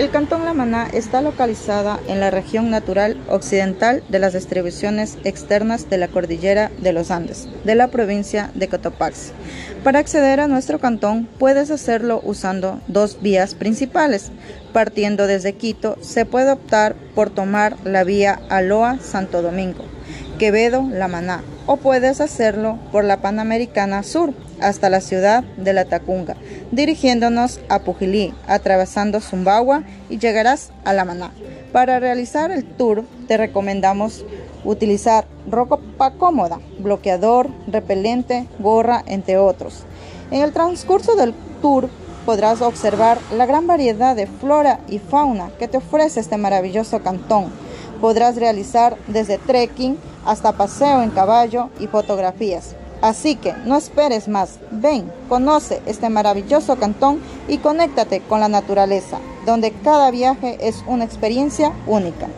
El cantón La Maná está localizada en la región natural occidental de las distribuciones externas de la cordillera de los Andes, de la provincia de Cotopaxi. Para acceder a nuestro cantón puedes hacerlo usando dos vías principales. Partiendo desde Quito, se puede optar por tomar la vía Aloa-Santo Domingo, Quevedo, La Maná, o puedes hacerlo por la Panamericana Sur hasta la ciudad de La Tacunga, dirigiéndonos a Pujilí, atravesando Zumbagua y llegarás a La Maná. Para realizar el tour te recomendamos utilizar ropa cómoda, bloqueador, repelente, gorra, entre otros. En el transcurso del tour podrás observar la gran variedad de flora y fauna que te ofrece este maravilloso cantón Podrás realizar desde trekking hasta paseo en caballo y fotografías. Así que no esperes más, ven, conoce este maravilloso cantón y conéctate con la naturaleza, donde cada viaje es una experiencia única.